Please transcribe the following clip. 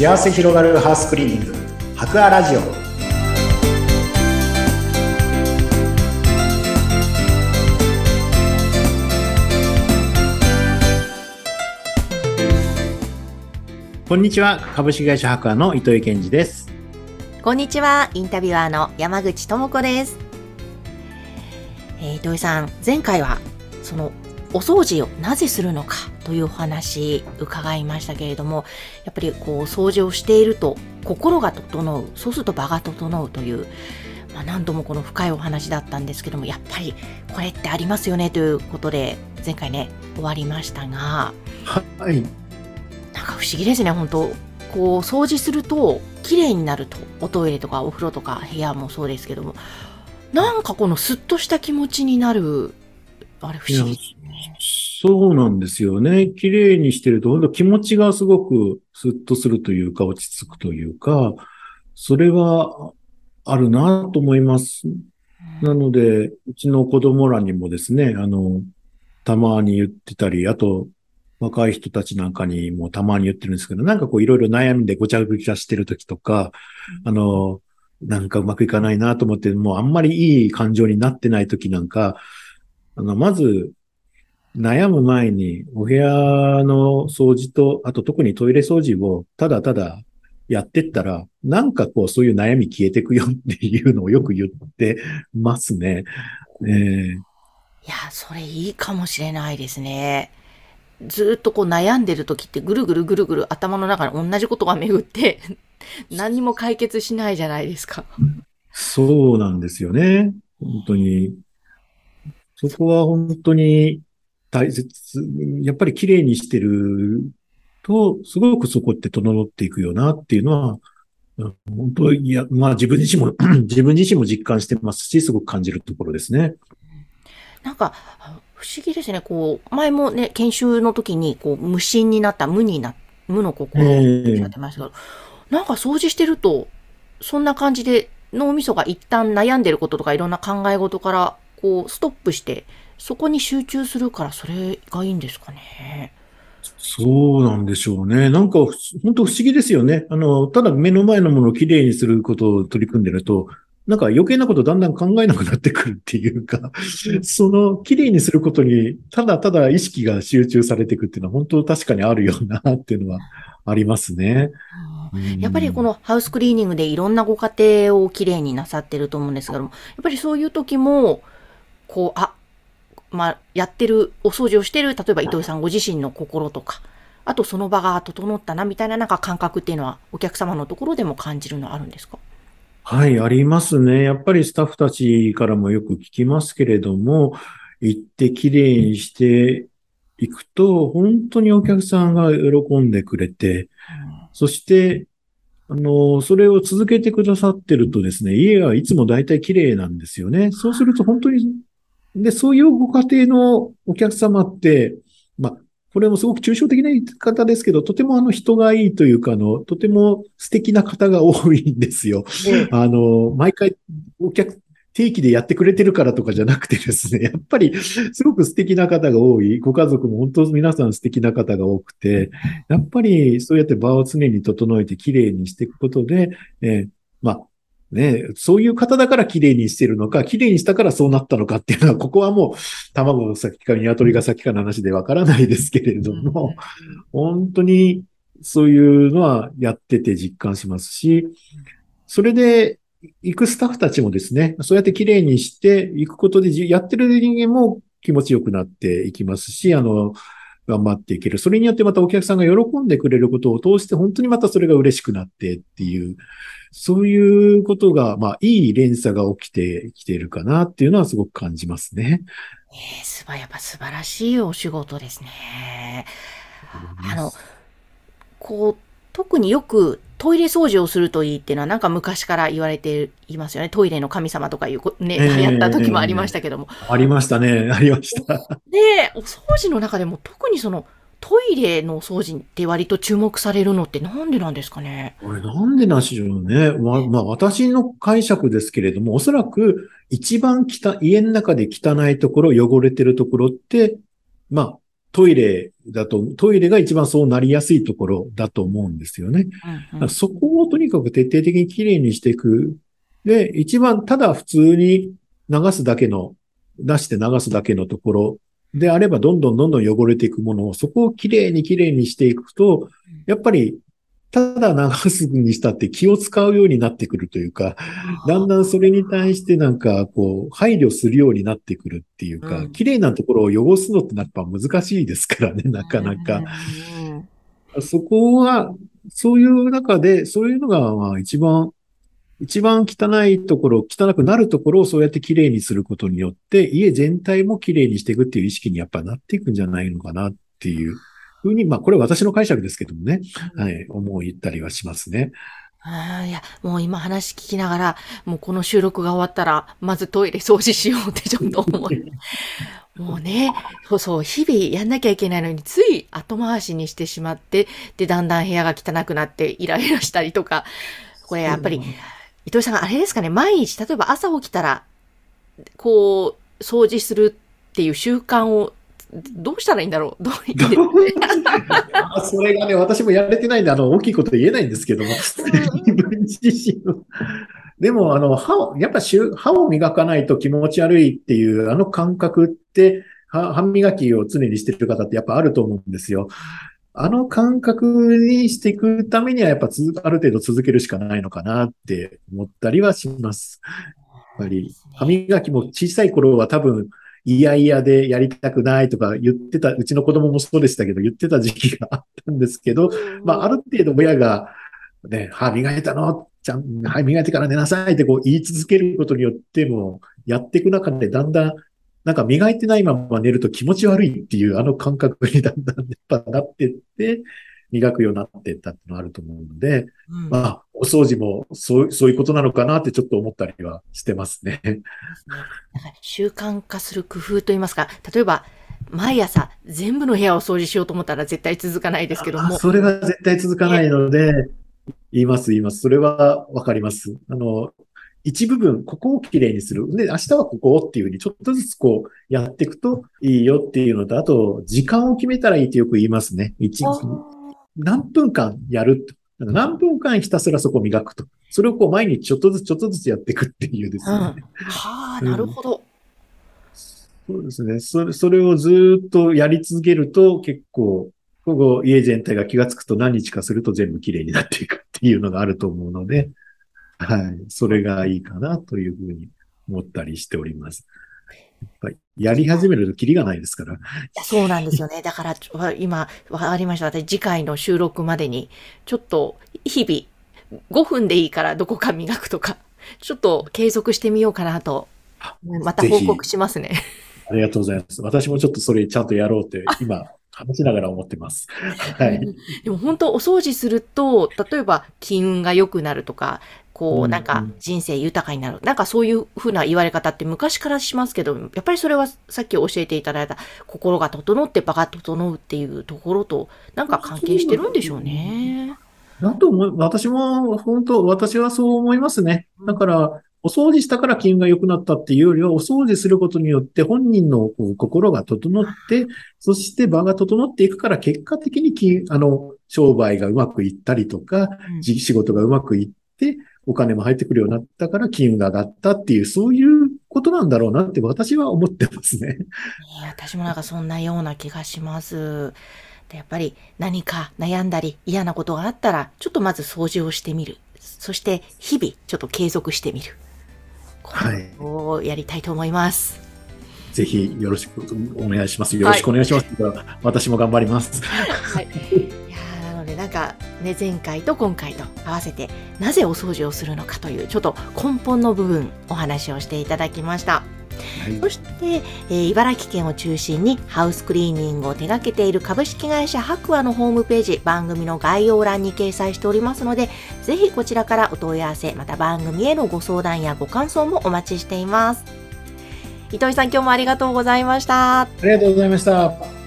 幸せ広がるハウスクリーニング。博アラジオ。こんにちは。株式会社博アの糸井健二です。こんにちは。インタビュアーの山口智子です、えー、糸井さん前回はそのお掃除をなぜするのかというお話伺いましたけれどもやっぱりこう掃除をしていると心が整うそうすると場が整うという、まあ、何度もこの深いお話だったんですけどもやっぱりこれってありますよねということで前回ね終わりましたがはい。なんか不思議ですね本当。こう掃除すると綺麗になると。おトイレとかお風呂とか部屋もそうですけどもなんかこのスッとした気持ちになるあれ不思議そうなんですよね。綺麗にしてると、本当気持ちがすごくスッとするというか、落ち着くというか、それはあるなと思います。なので、うちの子供らにもですね、あの、たまに言ってたり、あと、若い人たちなんかにもたまに言ってるんですけど、なんかこういろいろ悩んでごちゃごちゃしてる時とか、あの、なんかうまくいかないなと思って、もうあんまりいい感情になってない時なんか、あの、まず、悩む前に、お部屋の掃除と、あと特にトイレ掃除をただただやってったら、なんかこうそういう悩み消えてくよっていうのをよく言ってますね。えー、いや、それいいかもしれないですね。ずっとこう悩んでる時ってぐるぐるぐるぐる頭の中に同じことが巡って 何にも解決しないじゃないですか。そうなんですよね。本当に。そこは本当に大切、やっぱり綺麗にしてると、すごくそこって整っていくよなっていうのは、本当いや、まあ自分自身も、自分自身も実感してますし、すごく感じるところですね。なんか、不思議ですね。こう、前もね、研修の時に、こう、無心になった、無にな、無の心をやってましたけど、えー、なんか掃除してると、そんな感じで脳みそが一旦悩んでることとかいろんな考え事から、こう、ストップして、そこに集中するから、それがいいんですかね。そうなんでしょうね。なんか、本当不思議ですよね。あの、ただ目の前のものをきれいにすることを取り組んでると、なんか余計なことだんだん考えなくなってくるっていうか、その綺麗にすることにただただ意識が集中されていくっていうのは本当確かにあるよなっていうのはありますね。やっぱりこのハウスクリーニングでいろんなご家庭をきれいになさってると思うんですけども、やっぱりそういう時も、こう、あ、まあ、やってる、お掃除をしてる、例えば伊藤さんご自身の心とか、あとその場が整ったなみたいななんか感覚っていうのはお客様のところでも感じるのあるんですか？はい、ありますね。やっぱりスタッフたちからもよく聞きますけれども、行ってきれいにしていくと、本当にお客さんが喜んでくれて、そして、あの、それを続けてくださってるとですね、家はいつも大体綺麗なんですよね。そうすると本当にで、そういうご家庭のお客様って、まあ、これもすごく抽象的な言い方ですけど、とてもあの人がいいというか、あの、とても素敵な方が多いんですよ。あの、毎回お客、定期でやってくれてるからとかじゃなくてですね、やっぱりすごく素敵な方が多い。ご家族も本当皆さん素敵な方が多くて、やっぱりそうやって場を常に整えて綺麗にしていくことで、えー、まあ、ね、そういう方だから綺麗にしてるのか、綺麗にしたからそうなったのかっていうのは、ここはもう卵が先か鶏が先かの話でわからないですけれども、本当にそういうのはやってて実感しますし、それで行くスタッフたちもですね、そうやって綺麗にしていくことで、やってる人間も気持ちよくなっていきますし、あの、頑張っていける。それによってまたお客さんが喜んでくれることを通して、本当にまたそれが嬉しくなってっていう、そういうことが、まあ、いい連鎖が起きてきているかなっていうのはすごく感じますね。ええー、すば、やっぱ素晴らしいお仕事ですね。あの、こう、特によくトイレ掃除をするといいっていうのはなんか昔から言われていますよね。トイレの神様とかいうね、流行った時もありましたけども。ありましたね。ありました。で、お掃除の中でも特にそのトイレのお掃除って割と注目されるのってなんでなんですかね？これなんでなんでしょうね。ままあ私の解釈ですけれども、おそらく一番汚家の中で汚いところ、汚れてるところって、まあトイレだと、トイレが一番そうなりやすいところだと思うんですよね。うんうんそこをとにかく徹底的にきれいにしていく。で、一番ただ普通に流すだけの、出して流すだけのところであれば、どんどんどんどん汚れていくものを、そこをきれいにきれいにしていくと、やっぱり、ただ流すにしたって気を使うようになってくるというか、だんだんそれに対してなんか、こう、配慮するようになってくるっていうか、うん。綺麗なところを汚すのってやっぱ難しいですからね、なかなか。うん。そこは、そういう中で、そういうのが、まあ一番、一番汚いところ、汚くなるところをそうやって綺麗にすることによって、家全体も綺麗にしていくっていう意識にやっぱなっていくんじゃないのかなっていうふうに、まあこれは私の解釈ですけどもね、はい、思ったりはしますね。あーいや、もう今話聞きながら、もうこの収録が終わったら、まずトイレ掃除しようってちょっと思い。もうね、そうそう、日々やんなきゃいけないのに、つい後回しにしてしまって、で、だんだん部屋が汚くなってイライラしたりとか、これやっぱり、伊藤さんあれですかね、毎日、例えば朝起きたら、こう、掃除するっていう習慣を、どうしたらいいんだろう？どう それがね、私もやれてないんで、あの、大きいこと言えないんですけども、自分自身は。でも、あの、歯を、やっぱ歯を磨かないと気持ち悪いっていう、あの感覚って、歯歯磨きを常にしてる方ってやっぱあると思うんですよ。あの感覚にしていくためには、やっぱ続ある程度続けるしかないのかなって思ったりはします。やっぱり、歯磨きも小さい頃は多分、いやいやでやりたくないとか言ってた、うちの子供もそうでしたけど、言ってた時期があったんですけど、まあ、ある程度親が、ね、歯磨いたのちゃん、歯磨いてから寝なさいってこう言い続けることによっても、やっていく中でだんだん、なんか磨いてないまま寝ると気持ち悪いっていうあの感覚にだんだんやっぱなってって、磨くようになっていったっていうのがあると思うので、うんまあ、お掃除もそう、そういうことなのかなってちょっと思ったりはしてますね。なんか習慣化する工夫といいますか、例えば、毎朝全部の部屋を掃除しようと思ったら絶対続かないですけども、それが絶対続かないので、言います、言います。それはわかります。あの、一部分、ここをきれいにする。で、明日はここをっていうふうに、ちょっとずつこう、やっていくといいよっていうのと、あと、時間を決めたらいいってよく言いますね。一あ何分間やると。何分間ひたすらそこを磨くと。それをこう、毎日ちょっとずつちょっとずつやっていくっていうですね。うんはあ、なるほど。そうですね。それ、それをずーっとやり続けると結構、ここ家全体が気がつくと何日かすると全部綺麗になっていくっていうのがあると思うので、はい。それがいいかなというふうに思ったりしております。やっぱりやり始めるとキリがないですから。そうなんですよね。だから、今、わかりました。私、次回の収録までに、ちょっと、日々、5分でいいからどこか磨くとか、ちょっと継続してみようかなと、また報告しますね。ありがとうございます。私もちょっとそれちゃんとやろうって今話しながら思ってます。はい。でも本当、お掃除すると、例えば、金運が良くなるとか、こう、うんなんか、人生豊かになる。なんかそういうふうな言われ方って昔からしますけど、やっぱりそれはさっき教えていただいた、心が整って場が整うっていうところと、なんか関係してるんでしょうね。だと思う、私も本当、私はそう思いますね。だから、お掃除したから気運が良くなったっていうよりは、お掃除することによって本人の心が整って、そして場が整っていくから結果的に気あの、商売がうまくいったりとか、仕事がうまくいって、お金も入ってくるようになったから金運が上がったっていう、そういうことなんだろうなって私は思ってますね。ね私もなんかそんなような気がします。でやっぱり何か悩んだり嫌なことがあったら、ちょっとまず掃除をしてみる。そして日々ちょっと継続してみる。こはいれをやりたいと思います。ぜひよろしくお願いします。よろしくお願いします。私も頑張ります。はい。いやーなのでなんかね、前回と今回と合わせて、なぜお掃除をするのかという、ちょっと根本の部分お話をしていただきました。はいそして、えー茨城県を中心にハウスクリーニングを手掛けている株式会社白亜のホームページ、番組の概要欄に掲載しておりますので、ぜひこちらからお問い合わせ、また番組へのご相談やご感想もお待ちしています。糸井さん、今日もありがとうございました。ありがとうございました。